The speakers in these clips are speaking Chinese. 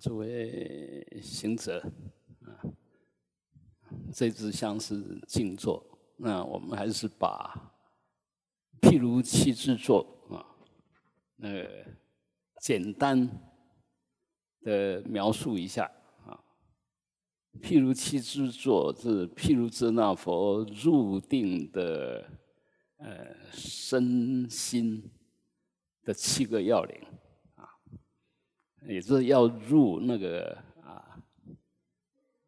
诸位行者啊，这支香是静坐，那我们还是把譬如七支坐啊，那个简单的描述一下啊。譬如七支坐是譬如遮那佛入定的呃身心的七个要领。也是要入那个啊，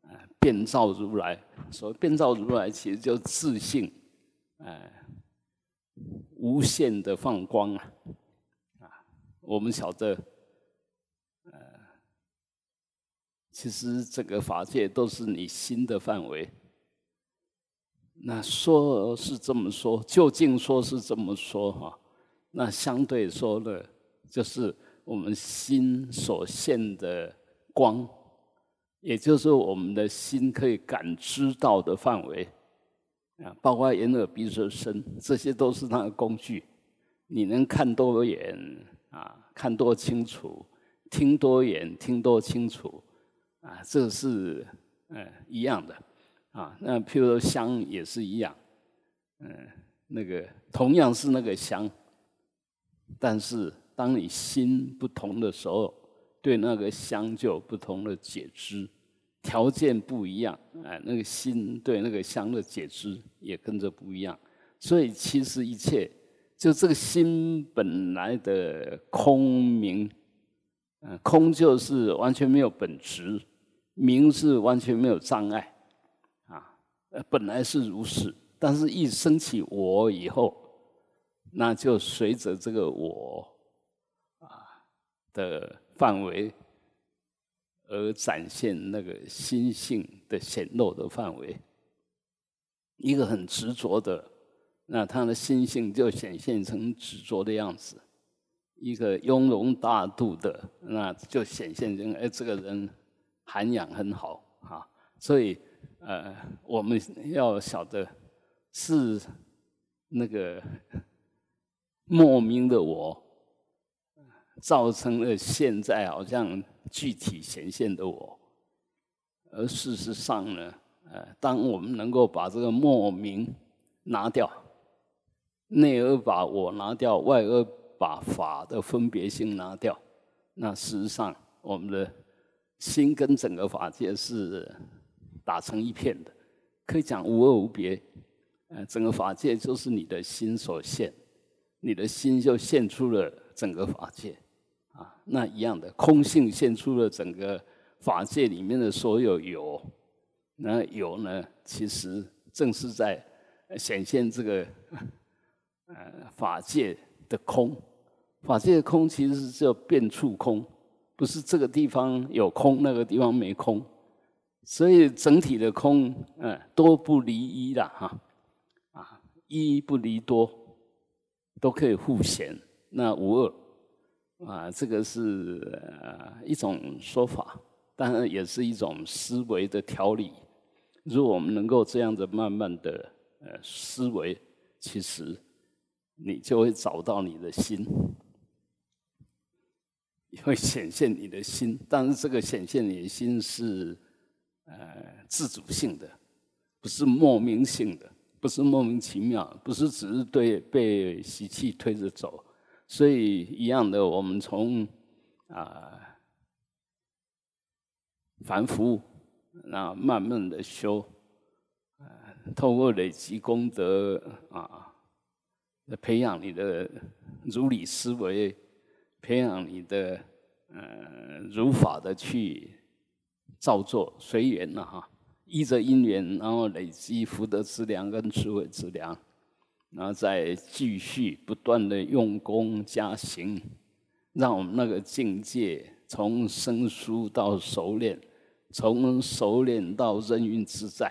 啊，变造如来。所谓变造如来，其实就自信，哎，无限的放光啊，啊，我们晓得，呃，其实这个法界都是你心的范围。那说是这么说，究竟说是这么说哈？那相对说的，就是。我们心所现的光，也就是我们的心可以感知到的范围啊，包括眼、耳、鼻、舌、身，这些都是它的工具。你能看多远啊？看多清楚？听多远？听多清楚？啊，这是呃一样的啊。那譬如说香也是一样，嗯，那个同样是那个香，但是。当你心不同的时候，对那个香就有不同的解知，条件不一样，哎，那个心对那个香的解知也跟着不一样。所以其实一切就这个心本来的空明，嗯，空就是完全没有本质，明是完全没有障碍，啊，本来是如是，但是一升起我以后，那就随着这个我。的范围而展现那个心性的显露的范围，一个很执着的，那他的心性就显现成执着的样子；一个雍容大度的，那就显现成哎，这个人涵养很好啊。所以呃，我们要晓得是那个莫名的我。造成了现在好像具体显现的我，而事实上呢，呃，当我们能够把这个莫名拿掉，内而把我拿掉，外而把法的分别性拿掉，那事实上我们的心跟整个法界是打成一片的，可以讲无二无别。呃，整个法界就是你的心所现，你的心就现出了整个法界。那一样的空性现出了整个法界里面的所有有，那有呢，其实正是在显现这个 呃法界的空。法界的空其实是叫变处空，不是这个地方有空，那个地方没空。所以整体的空，嗯，多不离一的哈，啊，一不离多，都可以互显，那无二。啊，这个是一种说法，当然也是一种思维的调理。如果我们能够这样子慢慢的呃思维，其实你就会找到你的心，会显现你的心。但是这个显现你的心是呃自主性的，不是莫名性的，不是莫名其妙，不是只是对被习气推着走。所以一样的，我们从啊凡夫那慢慢的修，啊，透过累积功德啊，培养你的如理思维，培养你的呃如法的去造作随缘了哈，依着因缘，然后累积福德资粮跟智慧资粮。然后再继续不断的用功加行，让我们那个境界从生疏到熟练，从熟练到任运自在，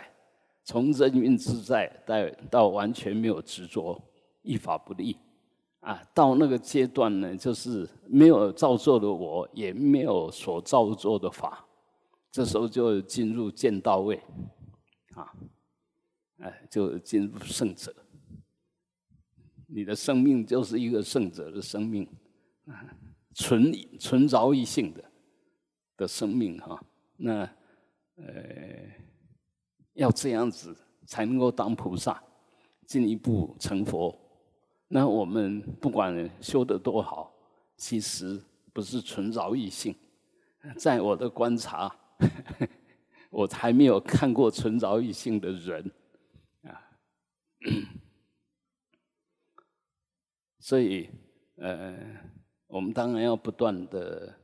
从任运自在到到完全没有执着，一法不立，啊，到那个阶段呢，就是没有造作的我，也没有所造作的法，这时候就进入见到位，啊，哎，就进入圣者。你的生命就是一个圣者的生命，纯纯饶一性的，的生命哈。那呃，要这样子才能够当菩萨，进一步成佛。那我们不管修得多好，其实不是纯饶益性。在我的观察，我还没有看过纯饶益性的人啊。所以，呃，我们当然要不断的、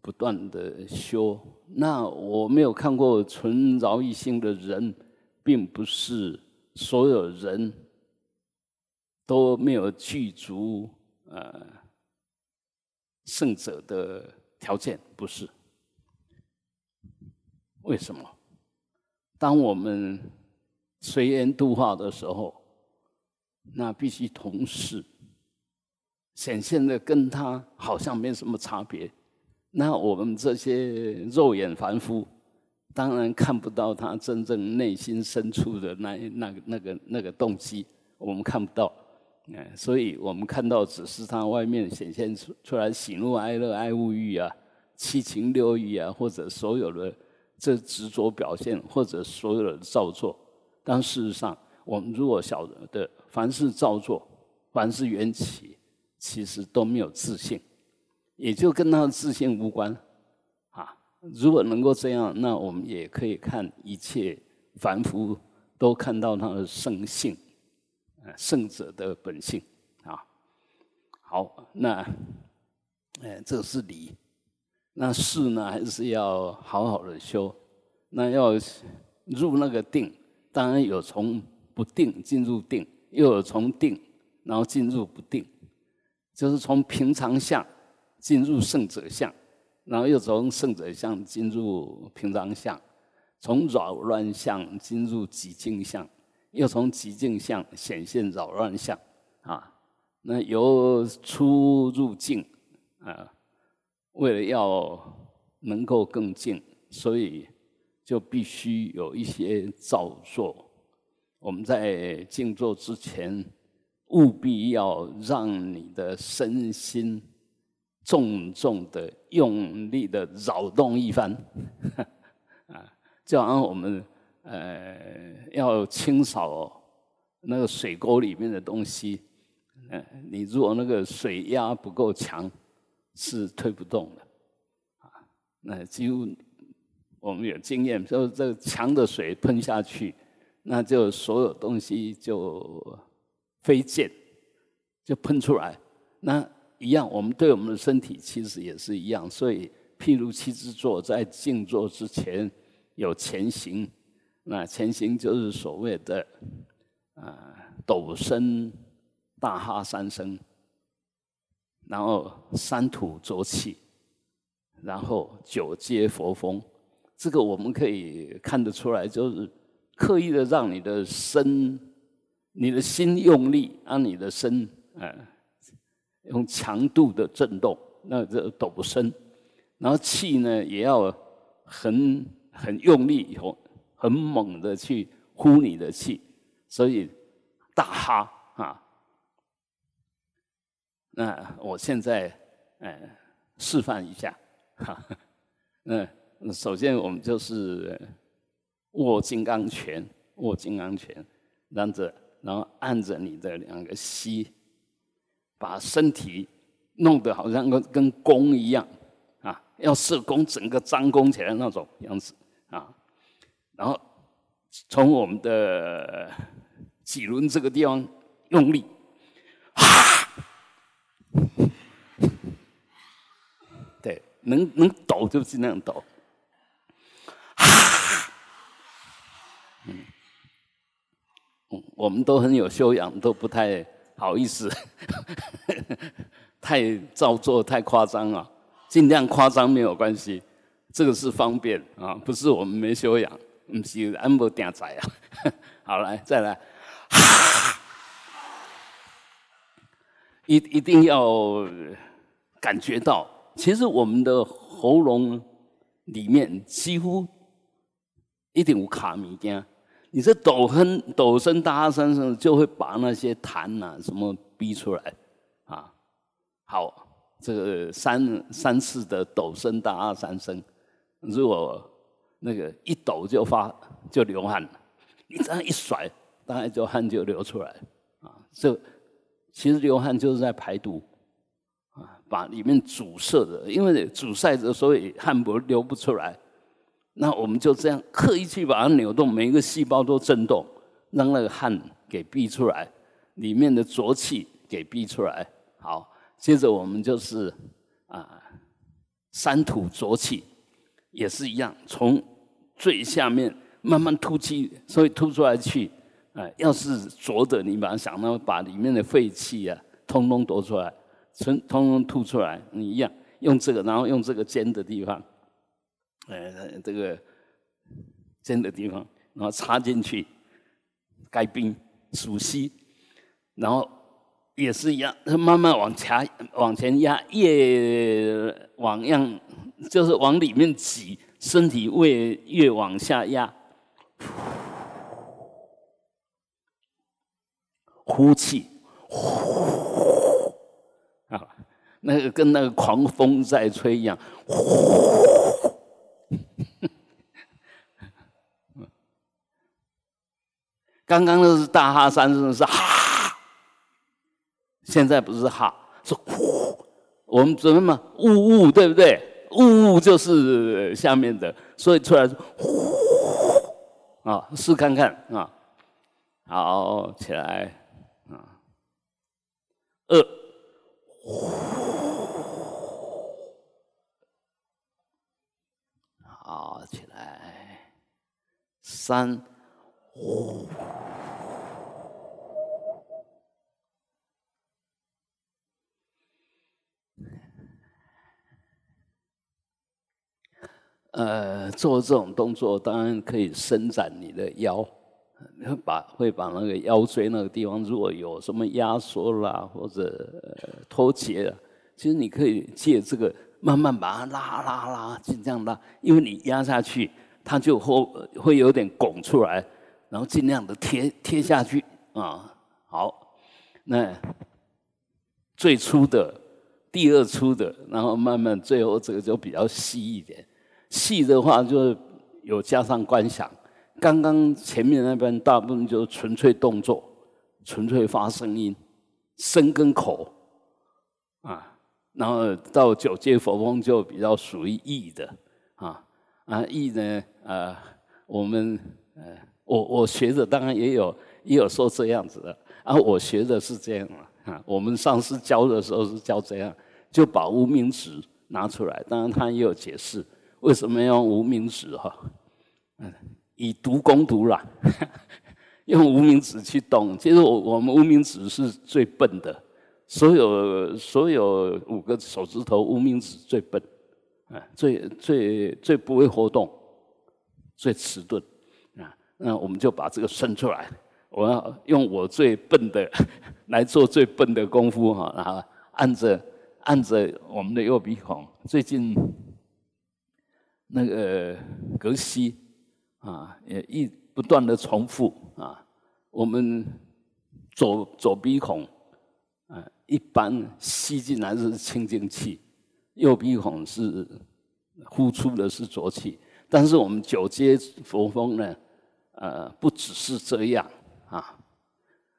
不断的修。那我没有看过纯饶益性的人，并不是所有人都没有具足呃圣者的条件，不是？为什么？当我们随缘度化的时候。那必须同事显现的跟他好像没什么差别。那我们这些肉眼凡夫，当然看不到他真正内心深处的那那个那个那个动机，我们看不到。哎，所以我们看到只是他外面显现出出来喜怒哀乐、爱物欲啊、七情六欲啊，或者所有的这执着表现，或者所有的造作。但事实上，我们如果晓得。凡是造作，凡是缘起，其实都没有自信，也就跟他的自信无关啊。如果能够这样，那我们也可以看一切凡夫都看到他的圣性，呃，圣者的本性啊。好，那，哎，这是理。那事呢，还是要好好的修。那要入那个定，当然有从不定进入定。又有从定，然后进入不定，就是从平常相进入圣者相，然后又从圣者相进入平常相，从扰乱相进入极静相，又从极静相显现扰乱相，啊，那由出入境啊，为了要能够更静，所以就必须有一些造作。我们在静坐之前，务必要让你的身心重重的、用力的扰动一番，啊，就好像我们呃要清扫那个水沟里面的东西，嗯，你如果那个水压不够强，是推不动的，啊，那几乎我们有经验，就这个强的水喷下去。那就所有东西就飞溅，就喷出来。那一样，我们对我们的身体其实也是一样。所以，譬如七支坐在静坐之前有前行，那前行就是所谓的啊陡身大哈三声，然后三吐浊气，然后九接佛风。这个我们可以看得出来，就是。刻意的让你的身、你的心用力，让你的身，呃，用强度的震动，那这抖身，然后气呢也要很很用力，以后很猛的去呼你的气，所以大哈啊。那我现在呃示范一下，哈，那首先我们就是。握金刚拳，握金刚拳，然着，然后按着你的两个膝，把身体弄得好像跟跟弓一样啊，要射弓，整个张弓起来那种样子啊。然后从我们的脊轮这个地方用力，哈，对，能能抖就尽量抖。我们都很有修养，都不太好意思，太造作、太夸张啊！尽量夸张没有关系，这个是方便啊，不是我们没修养，不是安不定仔啊。好，来再来，一一定要感觉到，其实我们的喉咙里面几乎一定有卡米件。你这抖哼抖声大声声，就会把那些痰呐什么逼出来，啊，好，这个三三次的抖声大二三声，如果那个一抖就发就流汗，你这样一甩，大概就汗就流出来啊。这其实流汗就是在排毒啊，把里面阻塞的，因为阻塞着，所以汗不流不出来。那我们就这样刻意去把它扭动，每一个细胞都震动，让那个汗给逼出来，里面的浊气给逼出来。好，接着我们就是啊，三吐浊气也是一样，从最下面慢慢吐气，所以吐出来去，啊，要是浊的，你把它想到把里面的废气啊，通通夺出来，从通通吐出来，你一样用这个，然后用这个尖的地方。呃，这个尖的地方，然后插进去，盖冰熟悉，然后也是一样，慢慢往前往前压，越往样就是往里面挤，身体越越往下压，呼气，呼啊，那个跟那个狂风在吹一样，呼。刚刚那是大哈三声是哈，现在不是哈，是呼。我们怎么嘛？呜呜，对不对？呜呜就是下面的，所以出来呼啊，试看看啊。好，起来啊，二呼，好起来，三。呼，呃，做这种动作当然可以伸展你的腰，把会把那个腰椎那个地方如果有什么压缩啦或者脱节了，其实你可以借这个慢慢把它拉拉拉，尽量拉，因为你压下去，它就会会有点拱出来。然后尽量的贴贴下去啊，好，那最初的、第二粗的，然后慢慢最后这个就比较细一点。细的话就有加上观想。刚刚前面那边大部分就是纯粹动作，纯粹发声音，声跟口啊。然后到九界佛风就比较属于意的啊啊意呢呃我们呃。我我学的当然也有也有说这样子的，啊，我学的是这样啊。我们上次教的时候是教这样，就把无名指拿出来。当然他也有解释为什么要用无名指哈，嗯，以毒攻毒啦，用无名指去动。其实我我们无名指是最笨的，所有所有五个手指头无名指最笨，啊，最最最不会活动，最迟钝啊。那我们就把这个伸出来，我要用我最笨的来做最笨的功夫哈，然后按着按着我们的右鼻孔，最近那个隔息啊，也一不断的重复啊，我们左左鼻孔啊，一般吸进来是清净气，右鼻孔是呼出的是浊气，但是我们九阶佛风呢？呃，不只是这样啊，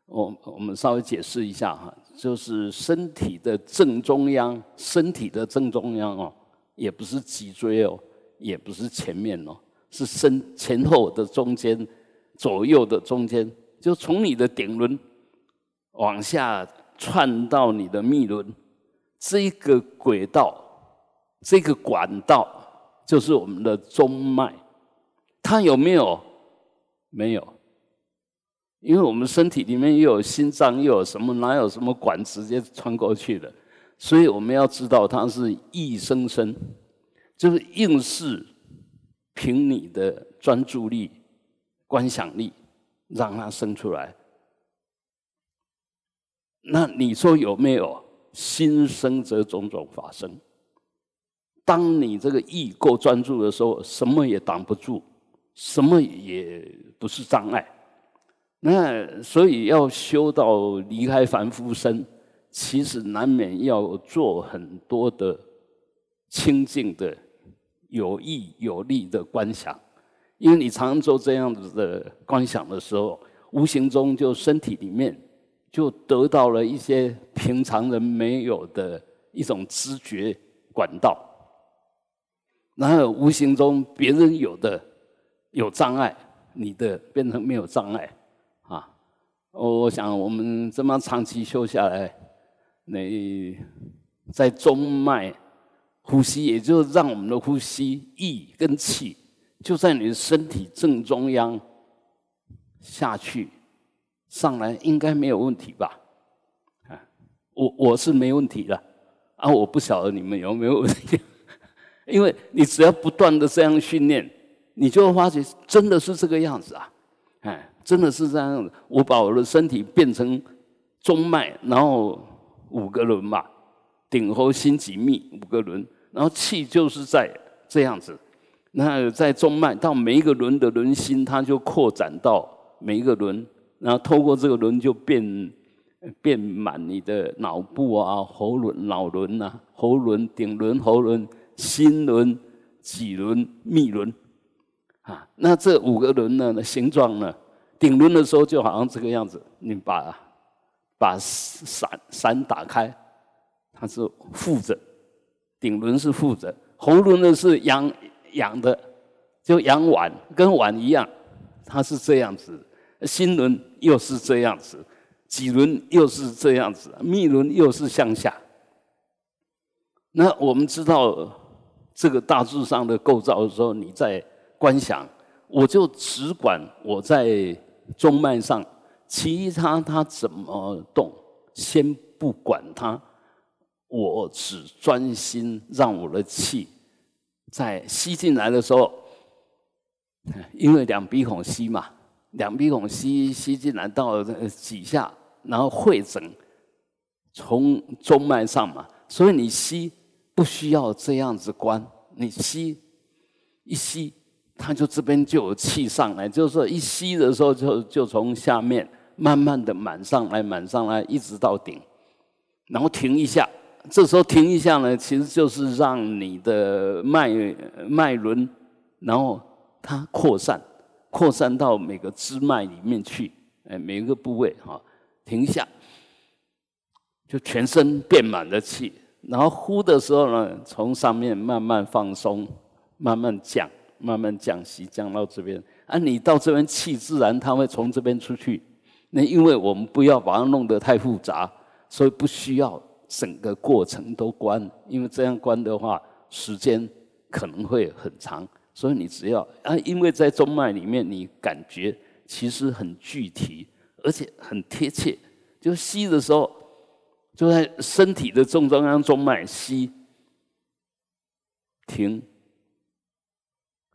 我我们稍微解释一下哈，就是身体的正中央，身体的正中央哦，也不是脊椎哦，也不是前面哦，是身前后的中间，左右的中间，就从你的顶轮往下串到你的密轮，这个轨道，这个管道就是我们的中脉，它有没有？没有，因为我们身体里面又有心脏，又有什么？哪有什么管直接穿过去的？所以我们要知道，它是意生生，就是硬是凭你的专注力、观想力让它生出来。那你说有没有心生则种种法生？当你这个意够专注的时候，什么也挡不住。什么也不是障碍，那所以要修到离开凡夫身，其实难免要做很多的清净的、有益有利的观想，因为你常做这样子的观想的时候，无形中就身体里面就得到了一些平常人没有的一种知觉管道，然后无形中别人有的有障碍，你的变成没有障碍啊！我想我们这么长期修下来。你在中脉呼吸，也就是让我们的呼吸意跟气就在你的身体正中央下去上来，应该没有问题吧？啊，我我是没问题的啊，我不晓得你们有没有问题，因为你只要不断的这样训练，你就会发觉真的是这个样子啊！哎，真的是这样子，我把我的身体变成中脉，然后。五个轮嘛，顶喉心脊密五个轮，然后气就是在这样子，那在中脉到每一个轮的轮心，它就扩展到每一个轮，然后透过这个轮就变变满你的脑部啊、喉轮、脑轮啊、喉轮、顶轮、喉轮、心轮、脊轮、密轮啊。那这五个轮呢，形状呢，顶轮的时候就好像这个样子，你把。把伞伞打开，它是负着，顶轮是负着，喉轮呢是仰仰的，就仰碗，跟碗一样，它是这样子。心轮又是这样子，脊轮又是这样子，密轮又是向下。那我们知道这个大致上的构造的时候，你在观想，我就只管我在中脉上。其他他怎么动，先不管他，我只专心让我的气在吸进来的时候，因为两鼻孔吸嘛，两鼻孔吸吸进来到几下，然后会诊从中脉上嘛，所以你吸不需要这样子关，你吸一吸，它就这边就有气上来，就是说一吸的时候就就从下面。慢慢的满上来，满上来，一直到顶，然后停一下。这时候停一下呢，其实就是让你的脉脉轮，然后它扩散，扩散到每个支脉里面去，哎，每一个部位哈，停一下，就全身变满了气。然后呼的时候呢，从上面慢慢放松，慢慢降，慢慢降息，降到这边。啊，你到这边气自然它会从这边出去。那因为我们不要把它弄得太复杂，所以不需要整个过程都关，因为这样关的话，时间可能会很长。所以你只要啊，因为在中脉里面，你感觉其实很具体，而且很贴切。就吸的时候，就在身体的正中央中脉吸，停，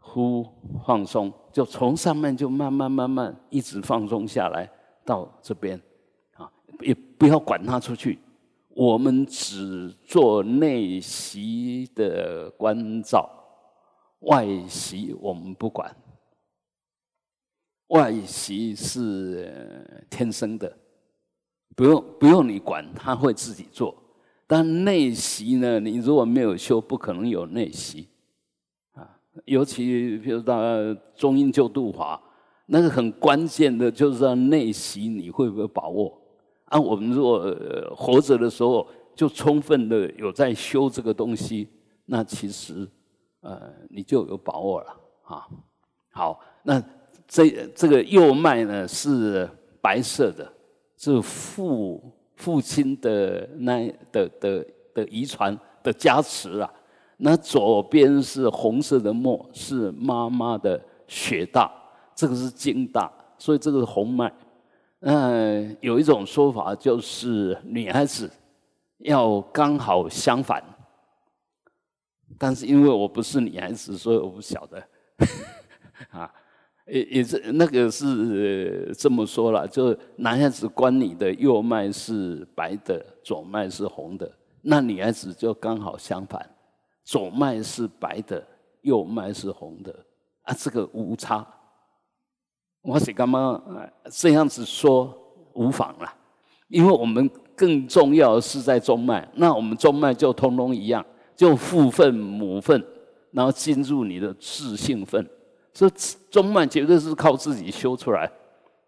呼，放松，就从上面就慢慢慢慢一直放松下来。到这边，啊，也不要管它出去，我们只做内息的关照，外息我们不管。外息是天生的，不用不用你管，他会自己做。但内息呢，你如果没有修，不可能有内息，啊，尤其比如到中阴救度法。那个很关键的就是说内息你会不会把握？啊，我们如果活着的时候就充分的有在修这个东西，那其实呃你就有把握了啊。好，那这这个右脉呢是白色的，是父父亲的那的的的遗传的加持啊。那左边是红色的墨，是妈妈的血大。这个是经大，所以这个是红脉。嗯，有一种说法就是女孩子要刚好相反，但是因为我不是女孩子，所以我不晓得。啊，也也是那个是这么说了，就男孩子关你的右脉是白的，左脉是红的，那女孩子就刚好相反，左脉是白的，右脉是红的，啊，这个无差。我是干嘛这样子说无妨了，因为我们更重要是在中脉，那我们中脉就通通一样，就父分母分，然后进入你的自性分，这中脉绝对是靠自己修出来。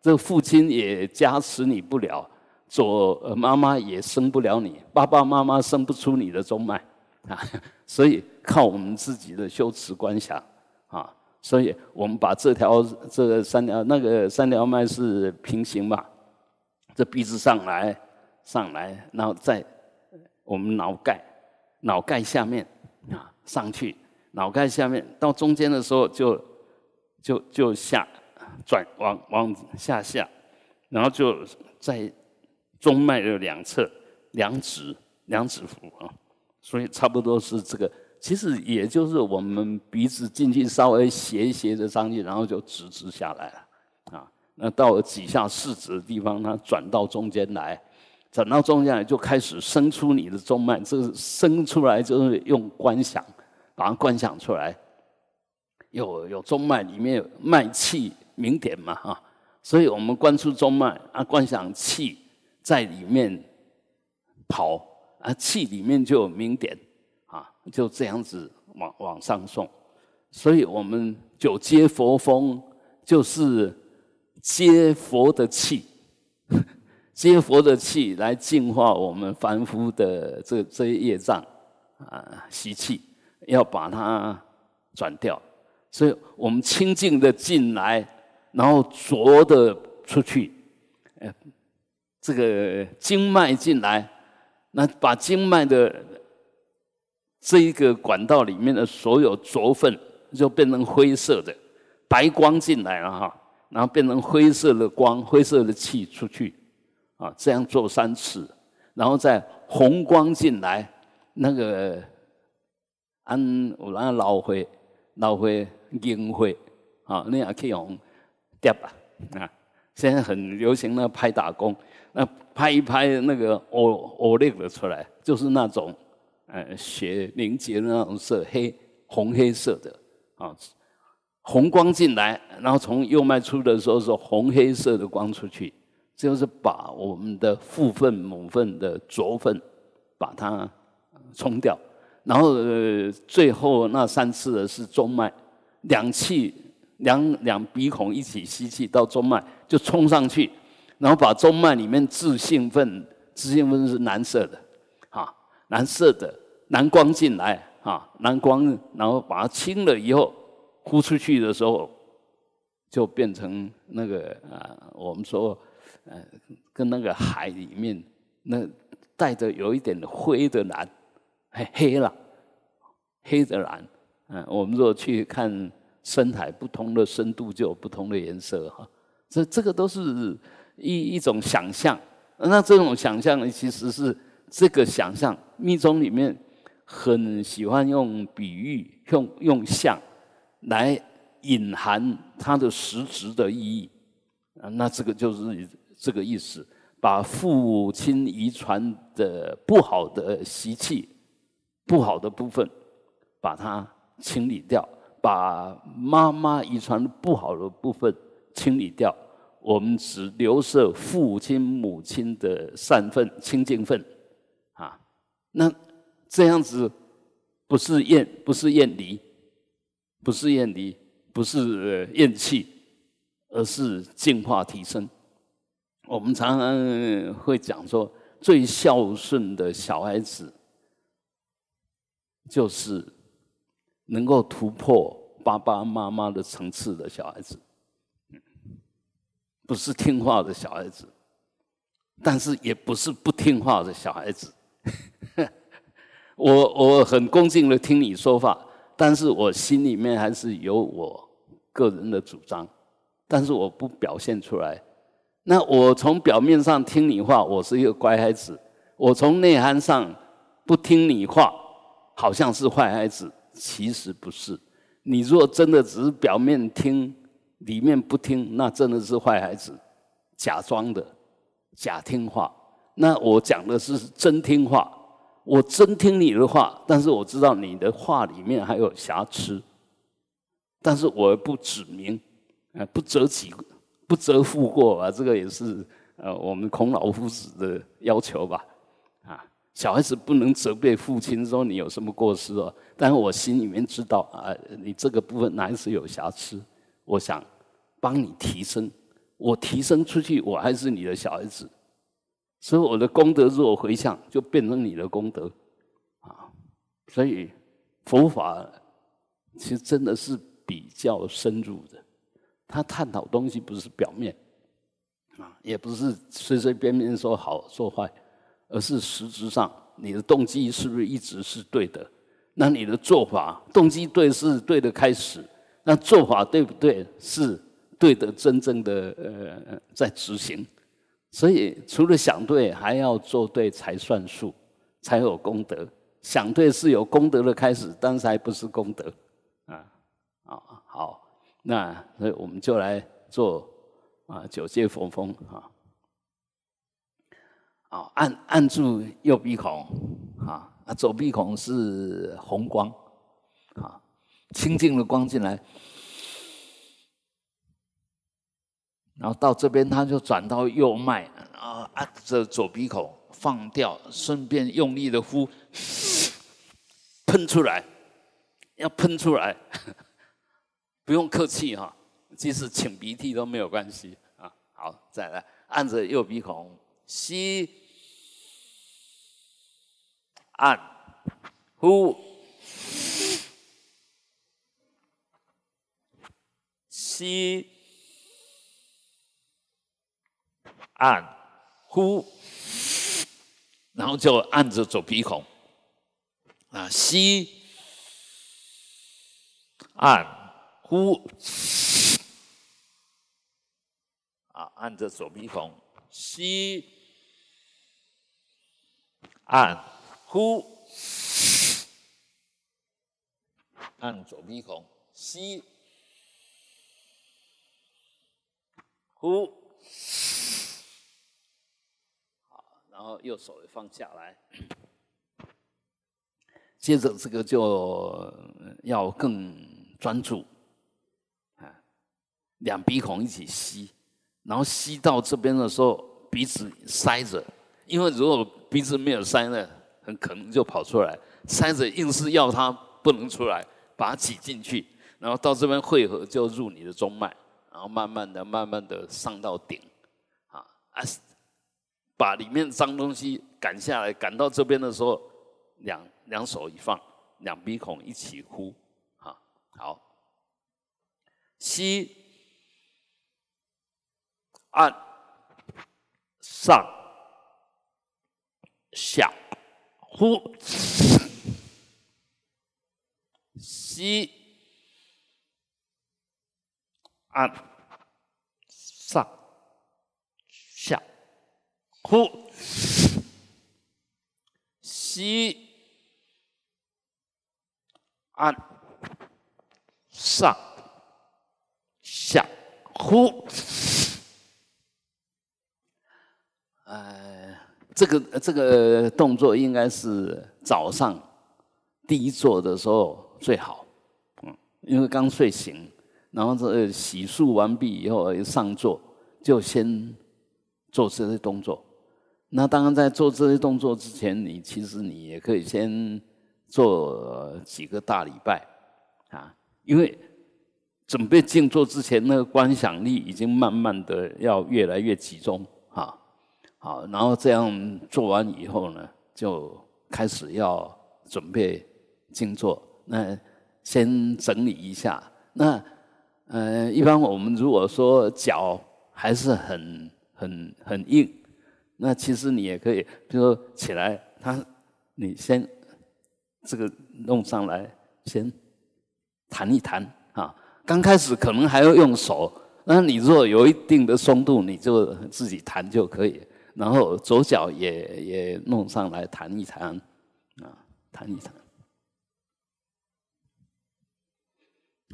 这父亲也加持你不了，左妈妈也生不了你，爸爸妈妈生不出你的中脉啊，所以靠我们自己的修持观想啊，所以我们把这条这个三条那个三条脉是平行嘛。这鼻子上来，上来，然后在我们脑盖，脑盖下面啊上去，脑盖下面到中间的时候就就就下转往往下下，然后就在中脉的两侧两指两指腹啊，所以差不多是这个，其实也就是我们鼻子进去稍微斜斜的上去，然后就直直下来了啊。那到了几下四指的地方，它转到中间来，转到中间来就开始伸出你的中脉。这个生出来就是用观想，把它观想出来。有有中脉里面有脉气明点嘛哈，所以我们观出中脉啊，观想气在里面跑啊，气里面就有明点啊，就这样子往往上送。所以我们九接佛风就是。接佛的气，接佛的气来净化我们凡夫的这这些业障啊习气，要把它转掉。所以我们清净的进来，然后浊的出去。呃，这个经脉进来，那把经脉的这一个管道里面的所有浊分，就变成灰色的白光进来了哈。然后变成灰色的光、灰色的气出去，啊，这样做三次，然后再红光进来，那个按有那老灰、老灰、银灰，啊，那样可以用掉吧，啊，现在很流行那拍打工，那拍一拍那个欧欧力的出来，就是那种呃血凝结的那种色，黑红黑色的啊。红光进来，然后从右脉出的时候是红黑色的光出去，就是把我们的父分母分的浊分把它冲掉。然后最后那三次的是中脉，两气两两鼻孔一起吸气到中脉就冲上去，然后把中脉里面自兴奋，自兴奋是蓝色的，啊，蓝色的蓝光进来，啊，蓝光，然后把它清了以后。呼出去的时候，就变成那个啊，我们说，呃，跟那个海里面那带着有一点灰的蓝，黑黑了，黑的蓝。嗯，我们若去看深海，不同的深度就有不同的颜色哈。这这个都是一一种想象。那这种想象呢，其实是这个想象密宗里面很喜欢用比喻，用用像。来隐含它的实质的意义啊，那这个就是这个意思，把父亲遗传的不好的习气、不好的部分，把它清理掉；把妈妈遗传不好的部分清理掉，我们只留摄父亲、母亲的善分、清净分啊。那这样子不是厌，不是厌离。不是厌离，不是厌弃，而是净化提升。我们常常会讲说，最孝顺的小孩子，就是能够突破爸爸妈妈的层次的小孩子。不是听话的小孩子，但是也不是不听话的小孩子。我我很恭敬的听你说话。但是我心里面还是有我个人的主张，但是我不表现出来。那我从表面上听你话，我是一个乖孩子；我从内涵上不听你话，好像是坏孩子。其实不是。你如果真的只是表面听，里面不听，那真的是坏孩子，假装的，假听话。那我讲的是真听话。我真听你的话，但是我知道你的话里面还有瑕疵，但是我不指明，呃，不择己，不择负过啊，这个也是呃我们孔老夫子的要求吧，啊，小孩子不能责备父亲说你有什么过失哦，但我心里面知道啊，你这个部分哪是有瑕疵，我想帮你提升，我提升出去，我还是你的小孩子，所以我的功德如果回向，就变成你的功德，啊，所以佛法其实真的是比较深入的。他探讨东西不是表面，啊，也不是随随便便说好说坏，而是实质上你的动机是不是一直是对的？那你的做法动机对是对的开始，那做法对不对是对的真正的呃在执行。所以除了想对，还要做对才算数，才有功德。想对是有功德的开始，但是还不是功德，啊啊好。那所以我们就来做啊九界佛风啊，啊按按住右鼻孔啊，啊左鼻孔是红光啊，清净的光进来，然后到这边他就转到右脉啊，按着左鼻孔放掉，顺便用力的呼，喷出来，要喷出来。不用客气哈，即使擤鼻涕都没有关系啊。好，再来按着右鼻孔吸，按，呼，吸，按，呼，然后就按着左鼻孔。啊，吸，按。呼，啊，按着左鼻孔。吸，按，呼，按左鼻孔吸，呼，好，然后右手放下来，接着这个就要更专注。啊两鼻孔一起吸，然后吸到这边的时候，鼻子塞着，因为如果鼻子没有塞呢，可能就跑出来。塞着硬是要它不能出来，把它挤进去，然后到这边汇合就入你的中脉，然后慢慢的、慢慢的上到顶，啊啊，把里面脏东西赶下来，赶到这边的时候，两两手一放，两鼻孔一起呼，啊，好，吸。按上下呼吸按上下呼吸按上下呼。呃，这个这个动作应该是早上第一做的时候最好，嗯，因为刚睡醒，然后这洗漱完毕以后上座，就先做这些动作。那当然在做这些动作之前，你其实你也可以先做几个大礼拜啊，因为准备静坐之前，那个观想力已经慢慢的要越来越集中。好，然后这样做完以后呢，就开始要准备静坐。那先整理一下。那呃，一般我们如果说脚还是很很很硬，那其实你也可以，比如说起来，他你先这个弄上来，先弹一弹啊。刚开始可能还要用手，那你如果有一定的松度，你就自己弹就可以。然后左脚也也弄上来弹一弹，啊，弹一弹，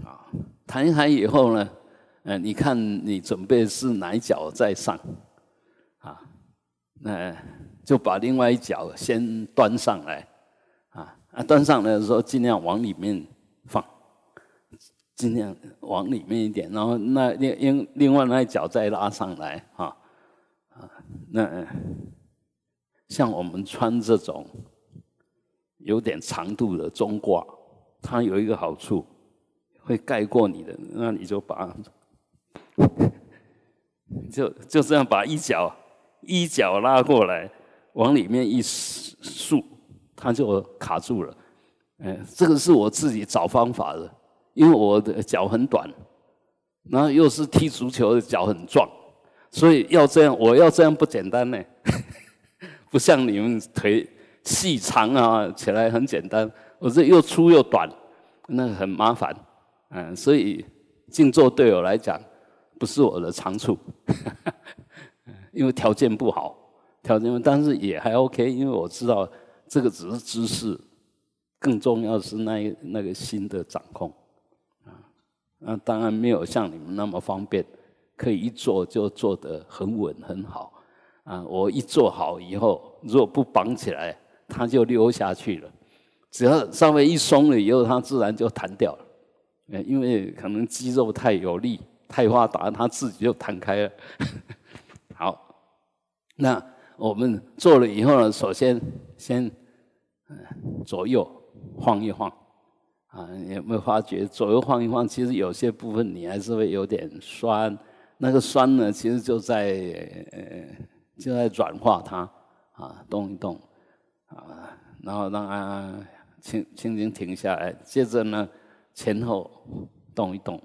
啊，弹一弹以后呢，呃，你看你准备是哪一脚在上，啊，那就把另外一脚先端上来，啊，啊，端上来的时候尽量往里面放，尽量往里面一点，然后那另另另外那一脚再拉上来，啊。那像我们穿这种有点长度的中褂，它有一个好处，会盖过你的，那你就把，就就这样把衣角衣角拉过来，往里面一竖，它就卡住了。哎，这个是我自己找方法的，因为我的脚很短，然后又是踢足球的脚很壮，所以要这样，我要这样不简单呢，不像你们腿细长啊，起来很简单，我这又粗又短，那很麻烦，嗯，所以静坐对我来讲不是我的长处，因为条件不好，条件，但是也还 OK，因为我知道这个只是姿势。更重要的是那那个心的掌控，啊，那当然没有像你们那么方便，可以一做就做得很稳很好，啊，我一做好以后，如果不绑起来，它就溜下去了，只要稍微一松了以后，它自然就弹掉了，因为可能肌肉太有力、太发达，它自己就弹开了。好，那我们做了以后呢，首先先左右。晃一晃，啊，有没有发觉左右晃一晃？其实有些部分你还是会有点酸，那个酸呢，其实就在呃就在软化它，啊，动一动，啊，然后让它轻轻轻停下来，接着呢前后动一动，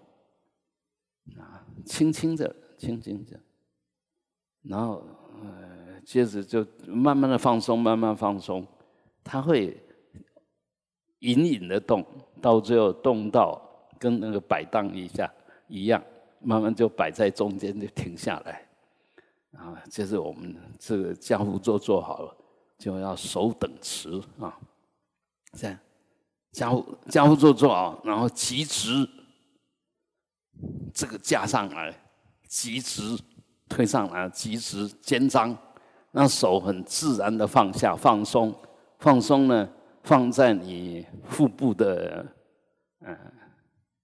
啊，轻轻的，轻轻的，然后呃接着就慢慢的放松，慢慢放松，它会。隐隐的动，到最后动到跟那个摆荡一下一样，慢慢就摆在中间就停下来。啊，就是我们这个家务做做好了，就要手等持啊，这样家务家务做做好，然后极直，这个架上来，极直推上来，极直肩张，让手很自然的放下放松，放松呢。放在你腹部的嗯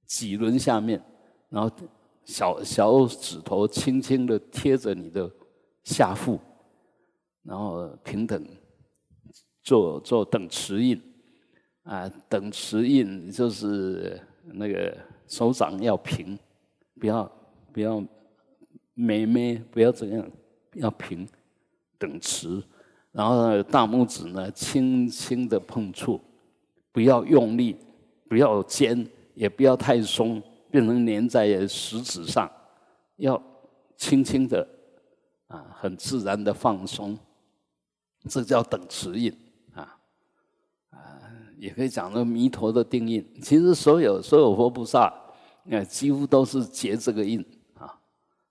脊轮下面，然后小小指头轻轻的贴着你的下腹，然后平等做做等持印啊，等持印就是那个手掌要平，不要不要美美，不要这样，要平等持。然后，大拇指呢，轻轻的碰触，不要用力，不要尖，也不要太松，变成粘在食指上，要轻轻的，啊，很自然的放松，这叫等持印啊，啊，也可以讲那弥陀的定印。其实所有所有佛菩萨，呃，几乎都是结这个印啊，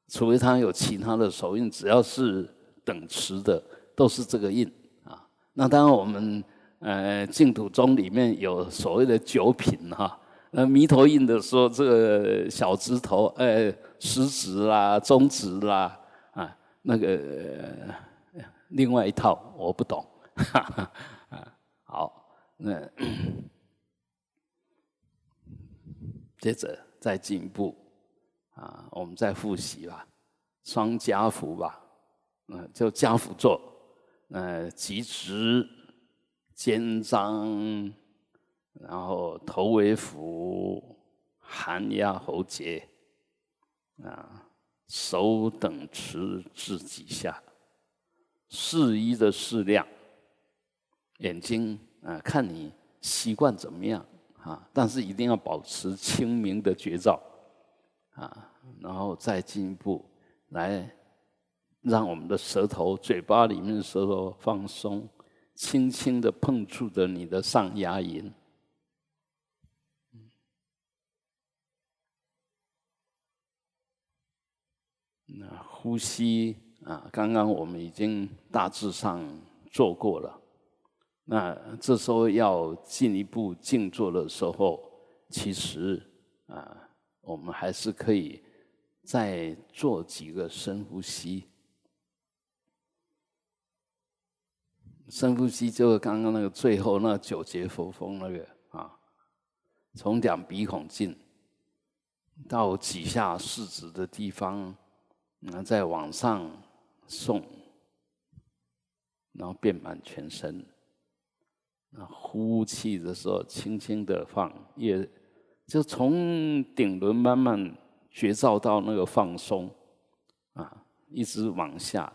除非他有其他的手印，只要是等持的。都是这个印啊，那当然我们呃净土宗里面有所谓的九品哈，呃弥陀印的说，这个小指头呃食指啦、中指啦啊，那个另外一套我不懂，啊好，那接着再进一步啊，我们再复习吧，双家福吧，嗯，就家福做。呃，脊直，肩张，然后头为俯，寒压喉结，啊，手等持至几下，适宜的适量，眼睛啊，看你习惯怎么样啊，但是一定要保持清明的觉照，啊，然后再进一步来。让我们的舌头、嘴巴里面的舌头放松，轻轻的碰触着你的上牙龈。那呼吸啊，刚刚我们已经大致上做过了。那这时候要进一步静坐的时候，其实啊，我们还是可以再做几个深呼吸。深呼吸就是刚刚那个最后那九节佛风那个啊，从两鼻孔进，到几下四指的地方，然后再往上送，然后遍满全身。那呼气的时候，轻轻的放，也就从顶轮慢慢觉照到那个放松，啊，一直往下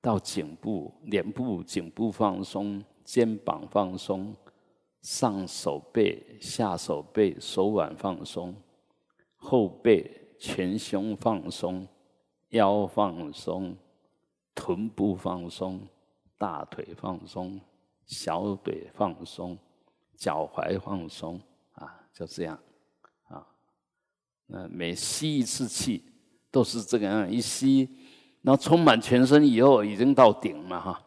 到颈部、脸部、颈部放松，肩膀放松，上手背、下手背、手腕放松，后背、前胸放松，腰放松，臀部放松，大腿放松。小腿放松，脚踝放松，啊，就这样，啊，那每吸一次气都是这个样，一吸，然后充满全身以后，已经到顶了哈，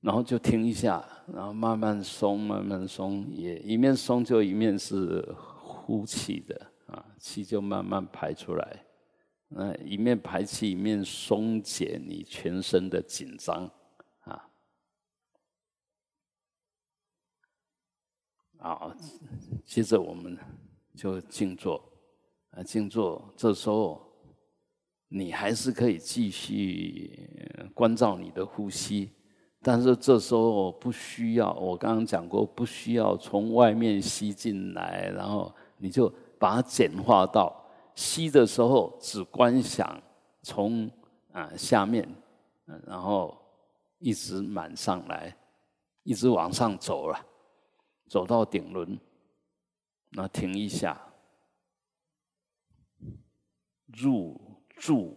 然后就停一下，然后慢慢松，慢慢松，也一面松就一面是呼气的，啊，气就慢慢排出来，那一面排气一面松解你全身的紧张。啊，接着我们就静坐，啊，静坐。这时候你还是可以继续关照你的呼吸，但是这时候不需要。我刚刚讲过，不需要从外面吸进来，然后你就把它简化到吸的时候只观想从啊下面，然后一直满上来，一直往上走了。走到顶轮，那停一下，入住，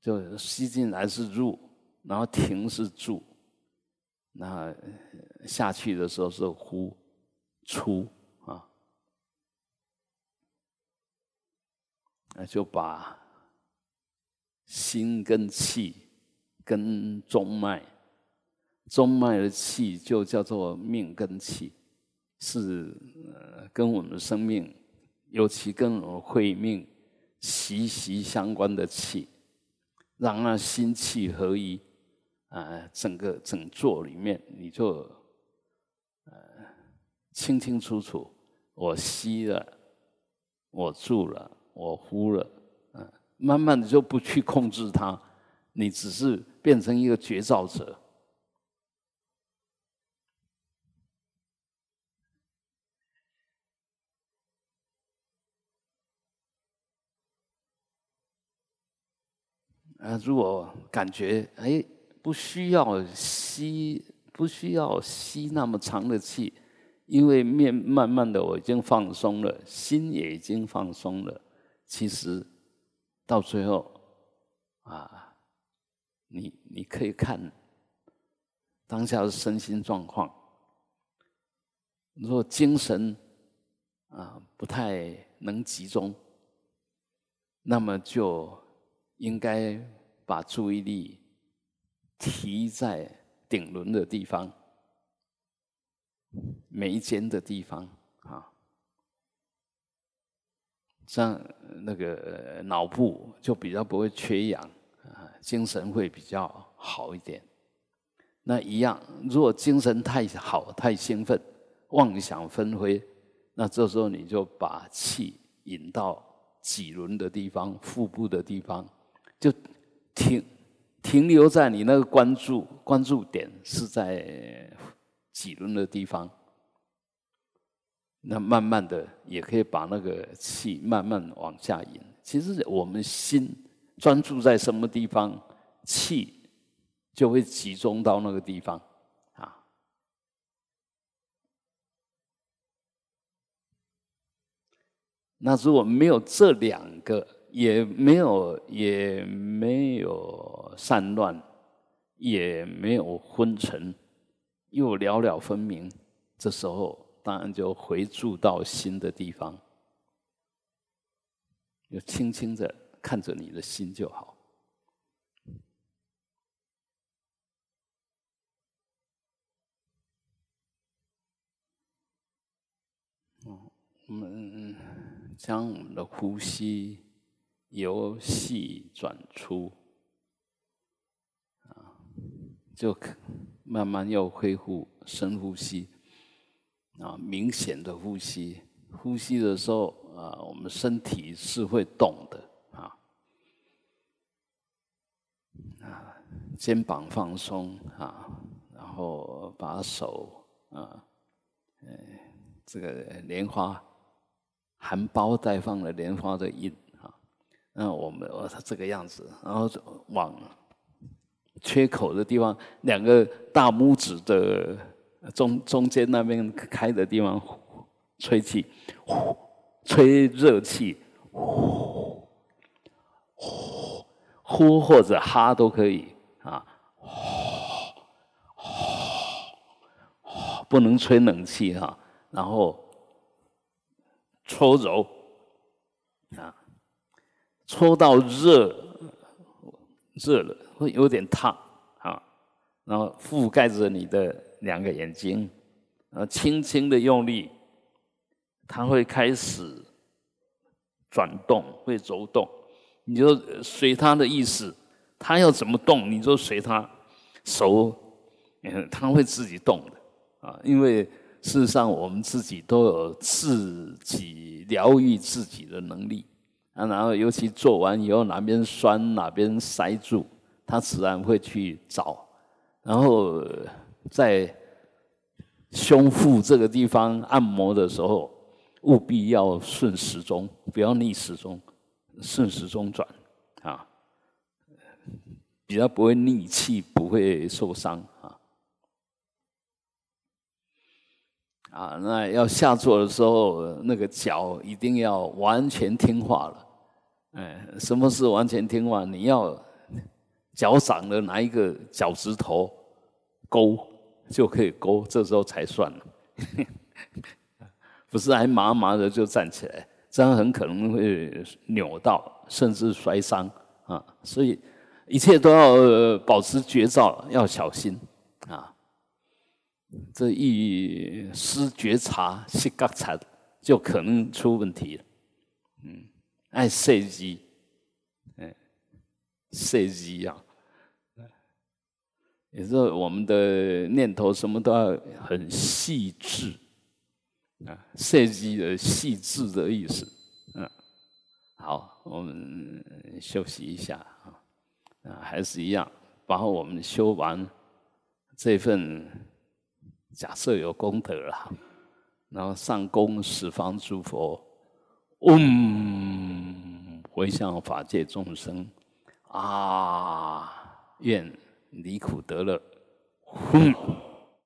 就吸进来是入，然后停是住，那下去的时候是呼出啊，那就把心跟气跟中脉，中脉的气就叫做命根气。是呃，跟我们的生命，尤其跟我们慧命息息相关的气，让那心气合一啊，整个整座里面，你就呃清清楚楚，我吸了，我住了，我呼了，嗯，慢慢的就不去控制它，你只是变成一个觉照者。啊，如果感觉哎不需要吸，不需要吸那么长的气，因为面慢慢的我已经放松了，心也已经放松了。其实到最后啊，你你可以看当下的身心状况。如果精神啊不太能集中，那么就。应该把注意力提在顶轮的地方、眉间的地方啊，这样那个脑部就比较不会缺氧啊，精神会比较好一点。那一样，如果精神太好、太兴奋、妄想纷飞，那这时候你就把气引到脊轮的地方、腹部的地方。就停停留在你那个关注关注点是在几轮的地方，那慢慢的也可以把那个气慢慢往下引。其实我们心专注在什么地方，气就会集中到那个地方啊。那如果没有这两个。也没有，也没有散乱，也没有昏沉，又了了分明。这时候当然就回住到心的地方，就轻轻的看着你的心就好。嗯，我们将我们的呼吸。由细转粗，啊，就慢慢又恢复深呼吸，啊，明显的呼吸。呼吸的时候，啊，我们身体是会动的，啊，啊肩膀放松啊，然后把手啊，呃，这个莲花含苞待放的莲花的印啊，那我们我这个样子，然后往缺口的地方，两个大拇指的中中间那边开的地方吹气，呼，吹热气，呼，呼，呼或者哈都可以。啊，呼，呼不能吹冷气哈，然后搓揉啊，搓到热热了会有点烫啊，然后覆盖着你的两个眼睛，啊，轻轻的用力，它会开始转动，会走动，你就随它的意思。他要怎么动，你就随他手，嗯，他会自己动的啊。因为事实上，我们自己都有自己疗愈自己的能力啊。然后，尤其做完以后，哪边酸哪边塞住，他自然会去找。然后在胸腹这个地方按摩的时候，务必要顺时钟，不要逆时钟，顺时钟转啊。比较不会逆气，不会受伤啊！啊，那要下坐的时候，那个脚一定要完全听话了。哎，什么是完全听话？你要脚掌的哪一个脚趾头勾就可以勾，这时候才算了。不是还麻麻的就站起来，这样很可能会扭到，甚至摔伤啊！所以。一切都要保持觉照，要小心啊！这一失觉察、失觉察，就可能出问题了。嗯，爱设计，嗯，设计啊，也是我们的念头，什么都要很细致啊，设计的细致的意思。嗯，好，我们休息一下啊。啊，还是一样，把我们修完这份假设有功德了，然后上供十方诸佛，嗡，回向法界众生，啊，愿离苦得乐，哼。